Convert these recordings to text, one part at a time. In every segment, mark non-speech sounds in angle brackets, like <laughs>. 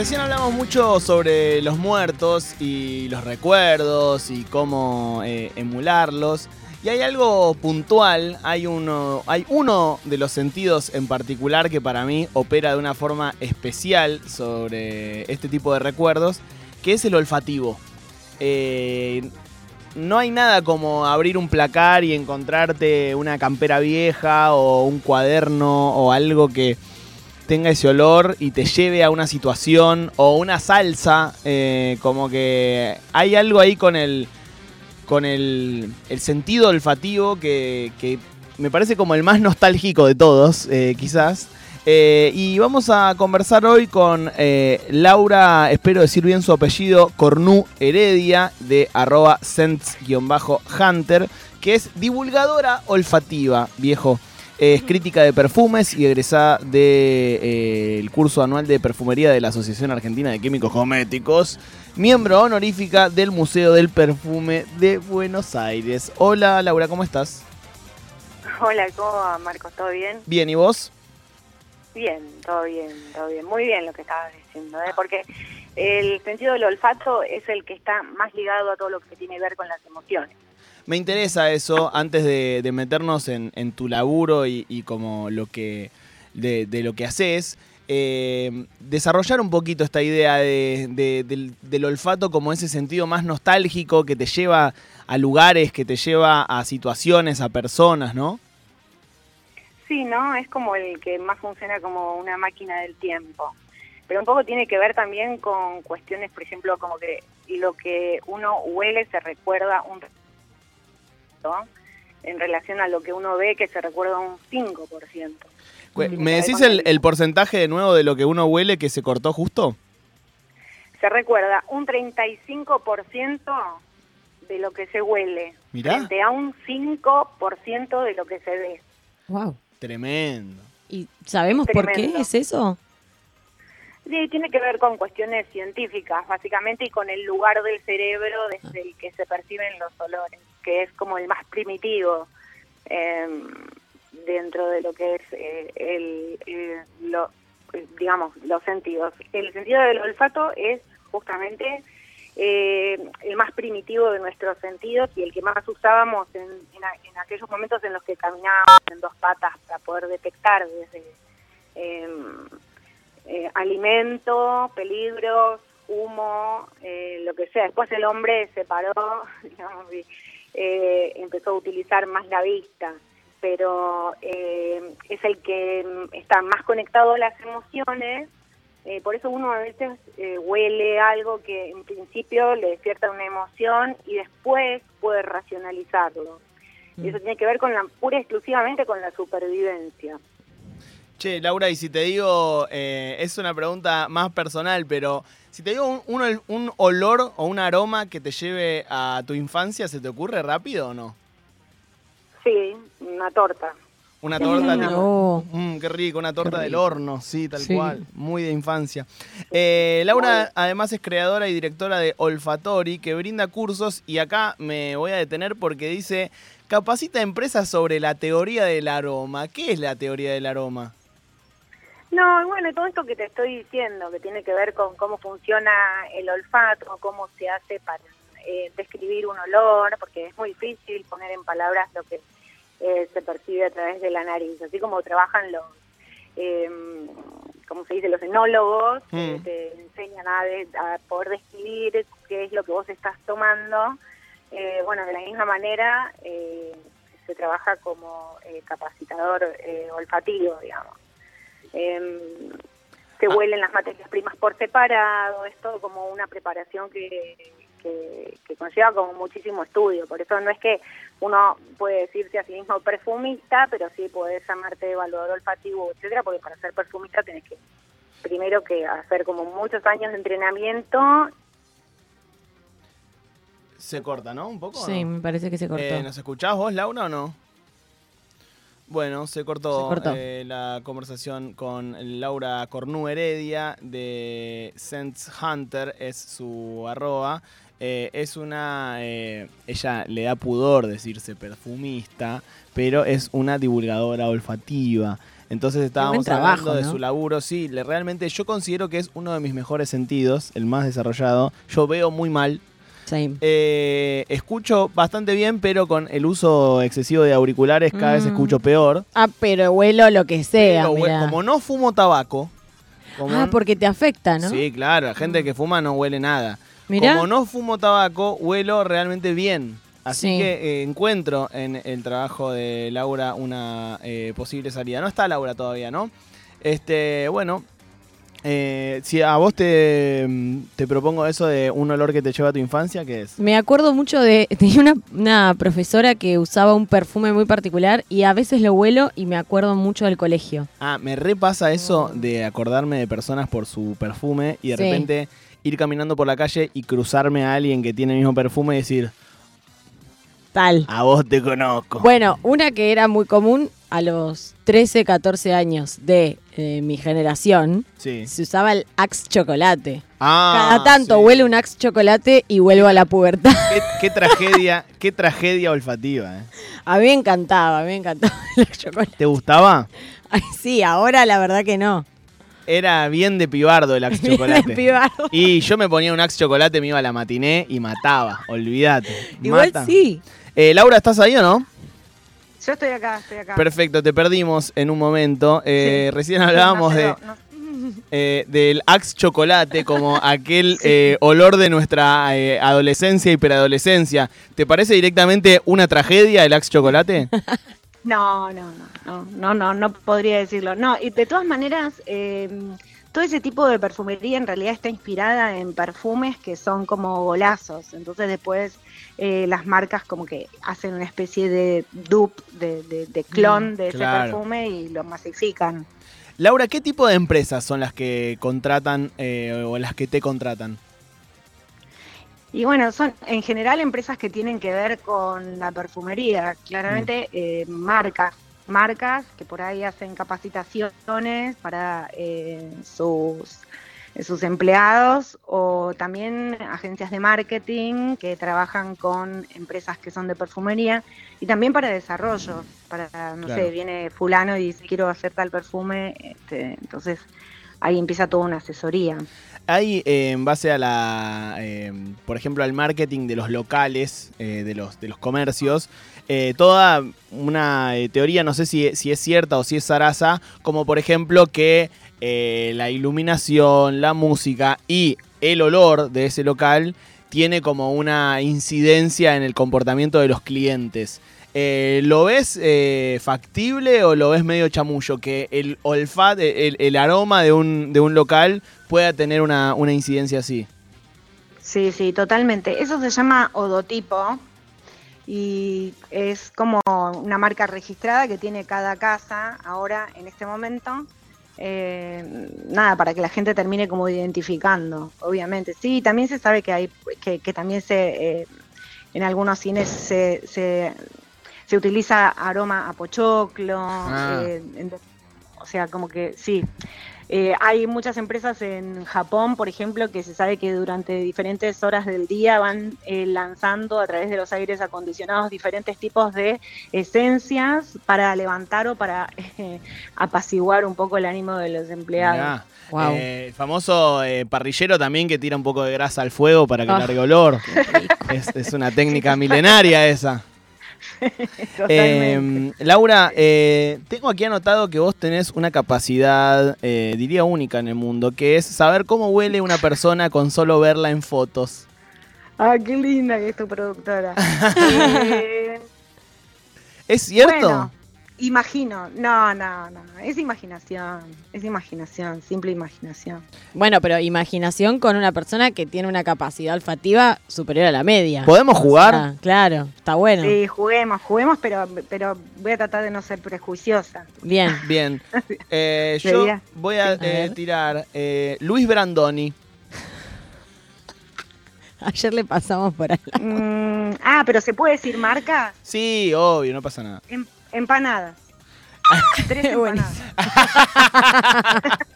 Recién hablamos mucho sobre los muertos y los recuerdos y cómo eh, emularlos. Y hay algo puntual, hay uno, hay uno de los sentidos en particular que para mí opera de una forma especial sobre este tipo de recuerdos, que es el olfativo. Eh, no hay nada como abrir un placar y encontrarte una campera vieja o un cuaderno o algo que tenga ese olor y te lleve a una situación o una salsa, eh, como que hay algo ahí con el, con el, el sentido olfativo que, que, me parece como el más nostálgico de todos, eh, quizás. Eh, y vamos a conversar hoy con Laura, espero decir bien su apellido, Cornú Heredia, de arroba hunter que es divulgadora olfativa, viejo. Es crítica de perfumes y egresada del de, eh, curso anual de perfumería de la Asociación Argentina de Químicos Cosméticos, miembro honorífica del Museo del Perfume de Buenos Aires. Hola Laura, ¿cómo estás? Hola, ¿cómo va Marcos? ¿Todo bien? Bien, ¿y vos? Bien, todo bien, todo bien. Muy bien lo que estabas diciendo, ¿eh? porque el sentido del olfato es el que está más ligado a todo lo que tiene que ver con las emociones. Me interesa eso antes de, meternos en, tu laburo y, como lo que de, lo que haces. Eh, desarrollar un poquito esta idea del, del, olfato como ese sentido más nostálgico que te lleva a lugares, que te lleva a situaciones, a personas, ¿no? Sí, ¿no? Es como el que más funciona como una máquina del tiempo. Pero un poco tiene que ver también con cuestiones, por ejemplo, como que lo que uno huele se recuerda un en relación a lo que uno ve que se recuerda un 5%. ¿Me decís el, porcentaje de nuevo de lo que uno huele que se cortó justo? Se recuerda un 35% de lo que se huele. Mirá. Frente a un 5% de lo que se ve. Wow. Tremendo. ¿Y sabemos por qué es eso? Sí, tiene que ver con cuestiones científicas, básicamente, y con el lugar del cerebro desde el que se perciben los olores que es como el más primitivo em, dentro de lo que es eh, el, lo, digamos, los sentidos. El sentido del olfato es justamente eh, el más primitivo de nuestros sentidos y el que más usábamos en, en, aquellos momentos en los que caminábamos en dos patas para poder detectar desde em, eh, alimento, peligros, humo, lo que sea. Después el hombre se paró, <laughs> digamos, eh, empezó a utilizar más la vista, pero eh, es el que está más conectado a las emociones, eh, por eso uno a veces huele algo que en principio le despierta una emoción y después puede racionalizarlo. Y eso mm. tiene que ver con la pura exclusivamente con la supervivencia. Che, Laura, y si te digo, eh, es una pregunta más personal, pero si te digo un, un, olor o un aroma que te lleve a tu infancia, ¿se te ocurre rápido o no? Sí, una torta. Una torta, tipo, mm, qué rico, una torta del horno, sí, tal cual, muy de infancia. Eh, Laura además es creadora y directora de Olfatori, que brinda cursos y acá me voy a detener porque dice, capacita empresas sobre la teoría del aroma. ¿Qué es la teoría del aroma? No, bueno, todo esto que te estoy diciendo, que tiene que ver con cómo funciona el olfato, cómo se hace para eh, describir un olor, porque es muy difícil poner en palabras lo que eh, se percibe a través de la nariz, así como trabajan los, eh, como se dice, los enólogos, que mm. te enseñan a, a, poder describir qué es lo que vos estás tomando. Eh, bueno, de la misma manera se trabaja como capacitador olfativo, digamos eh, se ah. huelen las materias primas por separado, es todo como una preparación que, que, conlleva como muchísimo estudio, por eso no es que uno puede decirse a sí mismo perfumista, pero sí puedes llamarte evaluador olfativo, etcétera, porque para ser perfumista tenés que primero que hacer como muchos años de entrenamiento se corta, ¿no? Un poco. Sí, me parece que se cortó. Eh, ¿Nos escuchás vos, Laura, o no? Bueno, se cortó, eh, la conversación con Laura Cornú Heredia de Sense Hunter, es su arroba. Eh, es una. Eh, ella le da pudor decirse perfumista, pero es una divulgadora olfativa. Entonces estábamos trabajo, hablando de ¿no? su laburo. Sí, le- realmente yo considero que es uno de mis mejores sentidos, el más desarrollado. Yo veo muy mal. Eh, escucho bastante bien, pero con el uso excesivo de auriculares cada vez Mm. escucho peor. Ah, pero huelo lo que sea. Pero, hue- mirá. como no fumo tabaco. como Ah, porque te afecta, ¿no? Sí, claro, la gente que fuma no huele nada. Mirá. Como no fumo tabaco, huelo realmente bien. Así Sí. que eh, encuentro en el trabajo de Laura una eh, posible salida. No está Laura todavía, ¿no? Este, bueno, eh, si a vos te, te propongo eso de un olor que te lleva a tu infancia, ¿qué es? Me acuerdo mucho de. <laughs> Tenía una, una profesora que usaba un perfume muy particular y a veces lo huelo y me acuerdo mucho del colegio. Ah, me repasa eso de acordarme de personas por su perfume y de Sí. repente ir caminando por la calle y cruzarme a alguien que tiene el mismo perfume y decir, Tal. a vos te conozco. Bueno, una que era muy común a los 13, 14 años de eh, mi generación, Sí. se usaba el Axe Chocolate. Ah, Cada tanto sí. huele un Axe Chocolate y vuelvo a la pubertad. Qué, qué tragedia, qué tragedia olfativa. ¿eh? A mí me encantaba, a mí me encantaba <laughs> el Axe Chocolate. ¿Te gustaba? Ay, sí, ahora la verdad que no. Era bien de pibardo el Axe <laughs> de Chocolate. pibardo. Y yo me ponía un Axe Chocolate, me iba a la matiné y mataba. Olvídate. Igual Mata. sí. Eh, Laura, ¿estás ahí o no? Yo estoy acá, estoy acá. Perfecto, te perdimos en un momento. Eh, Sí. <laughs> Recién hablábamos No, de, no- eh, del Axe Chocolate como <laughs> aquel eh, olor de nuestra eh, adolescencia y preadolescencia. ¿Te parece directamente una tragedia el Axe Chocolate? <laughs> No, no, no, no, no, no, no podría decirlo. No, y de todas maneras, eh, todo ese tipo de perfumería en realidad está inspirada en perfumes que son como golazos. Entonces después eh, las marcas como que hacen una especie de dupe, de, de- de clon de ese perfume y lo masifican. Laura, ¿qué tipo de empresas son las que contratan eh, o las que te contratan? Y bueno, son en general empresas que tienen que ver con la perfumería, claramente eh, marcas, marcas que por ahí hacen capacitaciones para eh, sus, sus empleados o también agencias de marketing que trabajan con empresas que son de perfumería y también para desarrollo, para, no Claro. sé, viene fulano y dice quiero hacer tal perfume, este, entonces ahí empieza toda una asesoría. Hay, eh, en base a la, eh, por ejemplo, al marketing de los locales, eh, de, los, de los comercios, eh, toda una eh, teoría, no sé si, si es cierta o si es zaraza, como por ejemplo que eh, la iluminación, la música y el olor de ese local tiene como una incidencia en el comportamiento de los clientes. Eh, ¿Lo ves eh, factible o lo ves medio chamullo? Que el olfato, el, el aroma de un, de un local pueda tener una, una incidencia así. Sí, sí, totalmente. Eso se llama odotipo y es como una marca registrada que tiene cada casa ahora en este momento. Eh, nada, para que la gente termine como identificando, obviamente. Sí, también se sabe que hay, que, que también se, eh, en algunos cines se, se, se utiliza aroma a pochoclo, Ah. eh, en- o sea, como que sí. Eh, hay muchas empresas en Japón, por ejemplo, que se sabe que durante diferentes horas del día van eh, lanzando a través de los aires acondicionados diferentes tipos de esencias para levantar o para eh, apaciguar un poco el ánimo de los empleados. Wow. Eh, el famoso eh, parrillero también que tira un poco de grasa al fuego para que Ah. largue olor. Es, es una técnica milenaria esa. <laughs> Eh, Laura, eh, tengo aquí anotado que vos tenés una capacidad, eh, diría única en el mundo, que es saber cómo huele una persona con solo verla en fotos. Ah, qué linda que es tu productora. <laughs> Eh, ¿Es cierto? Bueno, imagino. No, no, no. Es imaginación. Es imaginación. Simple imaginación. Bueno, pero imaginación con una persona que tiene una capacidad olfativa superior a la media. ¿Podemos jugar? Ah, claro, está bueno. Sí, juguemos, juguemos, pero, pero voy a tratar de no ser prejuiciosa. Bien. <laughs> Bien. <laughs> Eh, yo voy a eh, tirar eh, Luis Brandoni. <laughs> Ayer le pasamos por ahí. Mm, ah, pero ¿se puede decir marca? Sí, obvio, no pasa nada. Em- empanadas. <laughs> Tres empanadas. <laughs>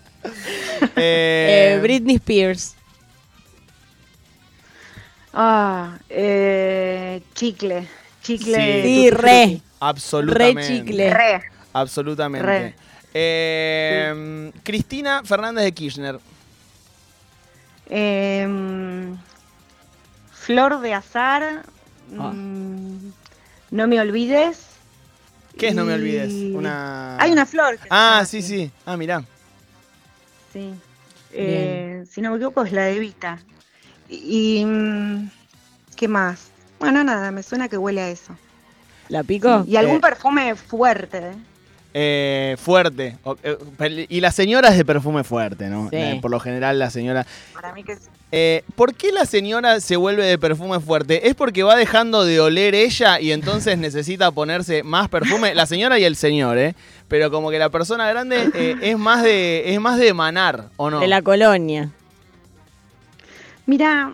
Eh, Eh, Britney Spears. Ah, eh, chicle. Chicle. Sí. Re. absolutamente. Re chicle. Re. Absolutamente. Re. Eh, Cristina Fernández de Kirchner. Em, flor de azar. Ah. mm, no me olvides. ¿Qué es No me olvides? Una... Hay una flor. que Ah, sí, sí. Ah, mirá. Sí. Eh, si no me equivoco, es la de Vita. Y. y, mm, ¿Qué más? Bueno, nada, me suena que huele a eso. ¿La pico? Y algún Eh. perfume fuerte. ¿eh? Eh, fuerte. Eh, Y la señora es de perfume fuerte, ¿no? Sí. Eh, por lo general la señora... Para mí que sí. Eh, ¿Por qué la señora se vuelve de perfume fuerte? ¿Es porque va dejando de oler ella y entonces <laughs> necesita ponerse más perfume? La señora y el señor, ¿eh? Pero como que la persona grande eh, es más de es más de emanar, ¿o no? De la colonia. Mira,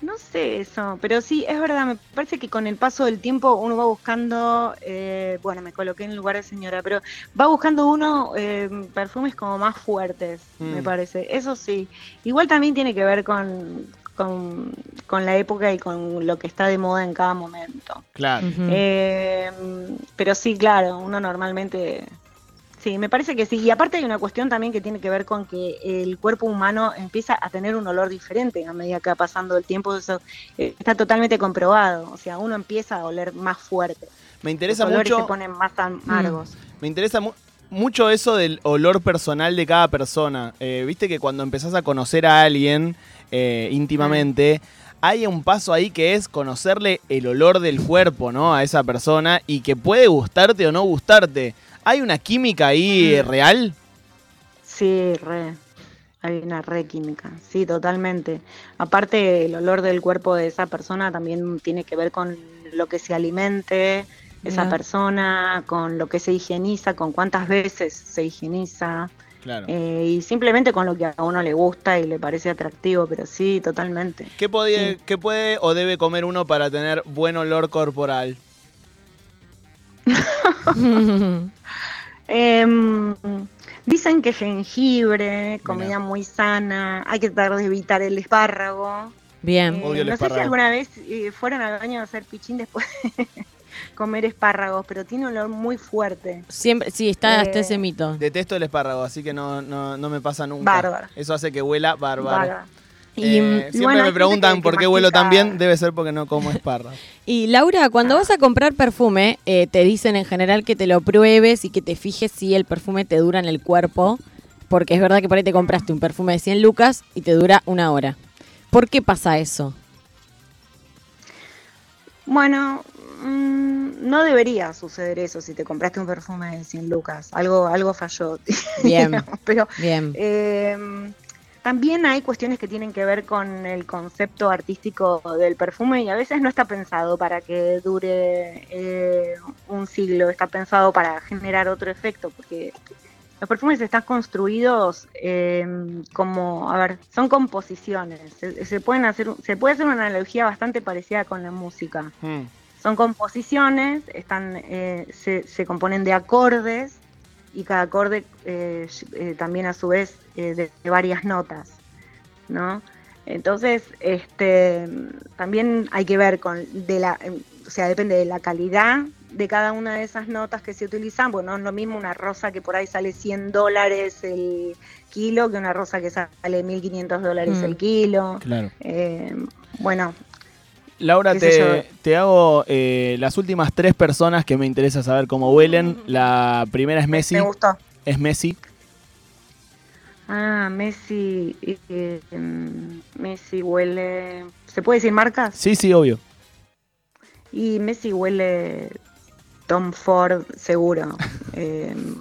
no sé eso, pero sí, es verdad, me parece que con el paso del tiempo uno va buscando, eh, bueno, me coloqué en lugar de señora, pero va buscando uno eh, perfumes como más fuertes, me Mm. parece. Eso sí, igual también tiene que ver con, con, con la época y con lo que está de moda en cada momento. Claro. Eh, pero sí, claro, uno normalmente... Sí, me parece que sí. Y aparte hay una cuestión también que tiene que ver con que el cuerpo humano empieza a tener un olor diferente a medida que va pasando el tiempo. Eso eh, está totalmente comprobado. O sea, uno empieza a oler más fuerte. Me interesa mucho se ponen más amargos. Me interesa mu- mucho eso del olor personal de cada persona. Eh, Viste que cuando empezás a conocer a alguien eh, íntimamente, hay un paso ahí que es conocerle el olor del cuerpo, ¿no? A esa persona y que puede gustarte o no gustarte. ¿Hay una química ahí real? Sí, re. Hay una re química, sí, totalmente. Aparte, el olor del cuerpo de esa persona también tiene que ver con lo que se alimente esa persona, con lo que se higieniza, con cuántas veces se higieniza, Claro. eh, y simplemente con lo que a uno le gusta y le parece atractivo, pero sí, totalmente. ¿Qué, sí. ¿Qué puede o debe comer uno para tener buen olor corporal? <laughs> Em, dicen que jengibre, comida muy sana, hay que tratar de evitar el espárrago. Bien. Eh, Odio el no sé si alguna vez eh, fueron al baño a hacer pichín después de <laughs> comer espárragos, pero tiene un olor muy fuerte. Siempre, sí, está hasta Eh, ese mito. Detesto el espárrago, así que no, no, no me pasa nunca. Bárbaro. Eso hace que huela bárbaro. Vaga. Y, Eh, mm, siempre bueno, me preguntan por qué huelo tan bien, debe ser porque no como espárrago. <laughs> y Laura, cuando vas a comprar perfume, eh, te dicen en general que te lo pruebes y que te fijes si el perfume te dura en el cuerpo. Porque es verdad que por ahí te compraste un perfume de 100 lucas y te dura una hora. ¿Por qué pasa eso? Bueno, mm, no debería suceder eso si te compraste un perfume de 100 lucas. Algo, algo falló. <laughs> Bien. Pero Bien. Eh, también hay cuestiones que tienen que ver con el concepto artístico del perfume y a veces no está pensado para que dure eh, un siglo, está pensado para generar otro efecto, porque los perfumes están construidos eh, como, a ver, son composiciones. Se, se pueden hacer, se puede hacer una analogía bastante parecida con la música. Hmm. Son composiciones, están, eh, se, se componen de acordes y cada acorde eh, eh, también a su vez eh, de, de varias notas, ¿no? Entonces, este, también hay que ver con de la, eh, o sea, depende de la calidad de cada una de esas notas que se utilizan, pues no es lo mismo una rosa que por ahí sale 100 dólares el kilo que una rosa que sale 1.500 dólares Mm. el kilo. Claro. Bueno, Laura, te, te hago eh, las últimas tres personas que me interesa saber cómo huelen. La primera es Messi. me gustó. Es Messi. Ah, Messi, eh, em, Messi huele, ¿se puede decir marcas? Sí, sí, obvio. Y Messi huele Tom Ford seguro. <laughs> Em,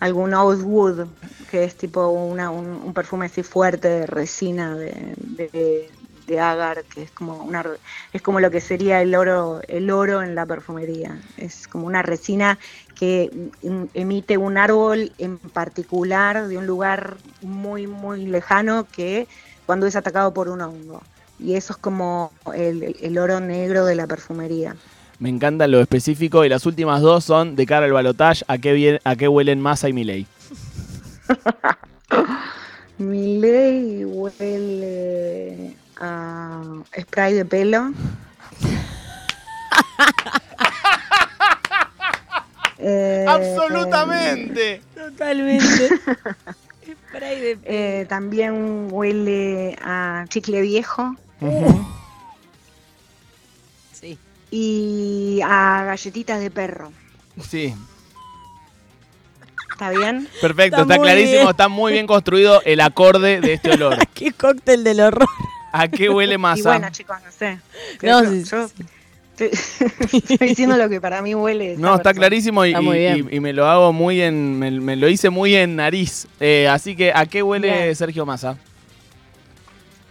algún Oud Wood, que es tipo una, un, un perfume así fuerte de resina de, de, de agar, que es como una es como lo que sería el oro, el oro en la perfumería. Es como una resina que em- emite un árbol en particular de un lugar muy, muy lejano que cuando es atacado por un hongo. Y eso es como el, el oro negro de la perfumería. Me encanta lo específico. Y las últimas dos son de cara al balotage. ¿A qué, bien, a qué huelen Massa y Milei? <laughs> Mi ley huele a spray de pelo. <laughs> Eh, ¡Absolutamente! Totalmente. <laughs> Spray de eh, también huele a chicle viejo Sí. y a galletitas de perro. Sí, ¿Está bien? perfecto, Está clarísimo, bien. está muy bien construido el acorde de este olor. <laughs> Qué cóctel del horror. ¿A qué huele Y masa? bueno, chicos, no sé. No, sí, yo sí. <laughs> estoy, diciendo lo que para mí huele. No, está persona. clarísimo y, Está muy y- bien. y- y me lo hago muy en. Me, me lo hice muy en nariz. Eh, así que, ¿a qué huele Bien. Sergio Massa?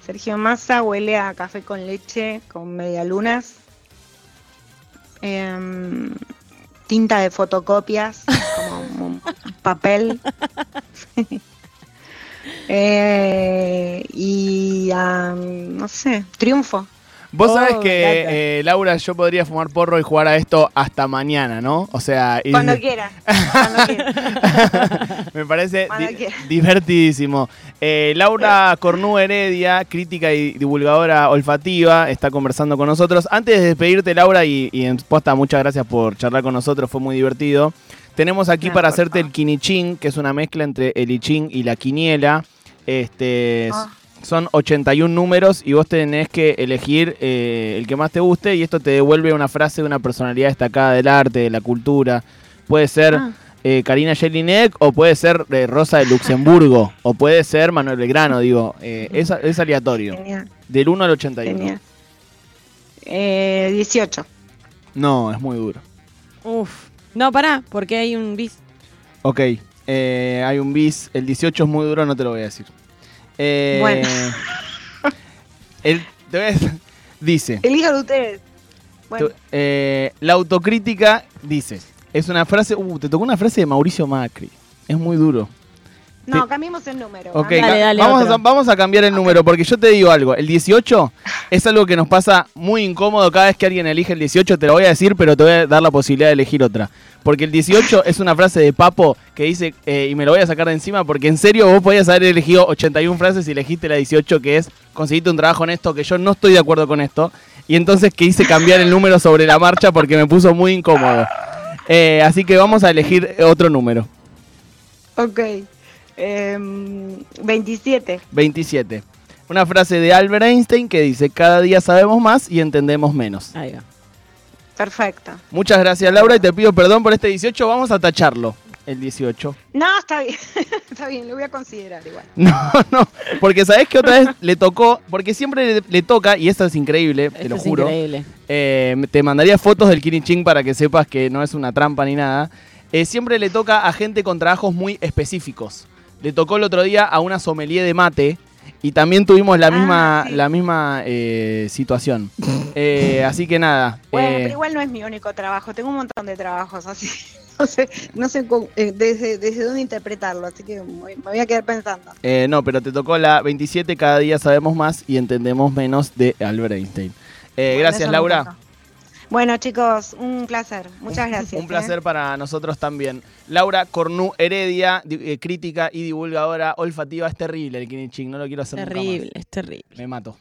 Sergio Massa huele a café con leche con medialunas. Em, tinta de fotocopias, como un papel. <laughs> Eh, y a, no sé, triunfo. Vos Oh, sabés que, eh, Laura, yo podría fumar porro y jugar a esto hasta mañana, ¿no? O sea, y- Cuando quiera. Cuando quiera. <laughs> me parece Cuando di- quiera. divertidísimo. Eh, Laura Cornú Heredia, crítica y divulgadora olfativa, está conversando con nosotros. Antes de despedirte, Laura, y, y en posta, muchas gracias por charlar con nosotros, fue muy divertido. Tenemos aquí No, para hacerte el quinichín, que es una mezcla entre el ichín y la quiniela. Este, Ah. Son 81 números y vos tenés que elegir eh, el que más te guste y esto te devuelve una frase de una personalidad destacada del arte, de la cultura. Puede ser Ah. eh, Karina Jelinek o puede ser eh, Rosa de Luxemburgo o puede ser Manuel Belgrano, digo. eh, es, es aleatorio. Genial, Del 1 al 81. genial. Eh, 18. No, es muy duro. Uf. No, pará, porque hay un bis. Ok, eh, hay un bis. El 18 es muy duro, no te lo voy a decir. Eh, Bueno. <laughs> el- dice, Elijan ustedes. Bueno, tu- eh, la autocrítica dice, es una frase, uh, te tocó una frase de Mauricio Macri. Es muy duro. No, cambiemos el número. Ok, Dale, dale, vamos, otro. a, vamos a cambiar el número, porque yo te digo algo, el 18 <laughs> es algo que nos pasa muy incómodo cada vez que alguien elige el 18, te lo voy a decir, pero te voy a dar la posibilidad de elegir otra. Porque el 18 <laughs> es una frase de Papo que dice, eh, y me lo voy a sacar de encima, porque en serio vos podías haber elegido 81 frases y elegiste la 18, que es, conseguiste un trabajo en esto, que yo no estoy de acuerdo con esto, y entonces que hice cambiar el número sobre la marcha porque me puso muy incómodo. Eh, así que vamos a elegir otro número, Ok. Em, 27. 27. Una frase de Albert Einstein que dice, cada día sabemos más y entendemos menos. Ahí va. Perfecto. Muchas gracias Laura y te pido perdón por este 18, vamos a tacharlo, el 18. No, está bien. <laughs> está bien, lo voy a considerar igual. <laughs> No, no, porque sabés que otra vez le tocó, porque siempre le, le toca, y esto es increíble, te lo es juro. increíble. Eh, te mandaría fotos del Kiniching para que sepas que no es una trampa ni nada. Eh, siempre le toca a gente con trabajos muy específicos. Le tocó el otro día a una sommelier de mate y también tuvimos la Ah, misma, sí. la misma eh, situación. Eh, así que nada. Bueno, eh, pero igual no es mi único trabajo. Tengo un montón de trabajos así. <laughs> No sé, no sé eh, desde, desde dónde interpretarlo, así que me voy- a quedar pensando. eh, no, pero te tocó la 27, cada día sabemos más y entendemos menos de Albert Einstein. Eh, Bueno, gracias Laura. Bueno, chicos, un placer. Muchas gracias. <laughs> Un ¿eh? placer para nosotros también. Laura Cornú Heredia, di- eh, crítica y divulgadora olfativa. Es terrible el Kiniching, no lo quiero hacer nunca más. Terrible, es terrible. Me mato.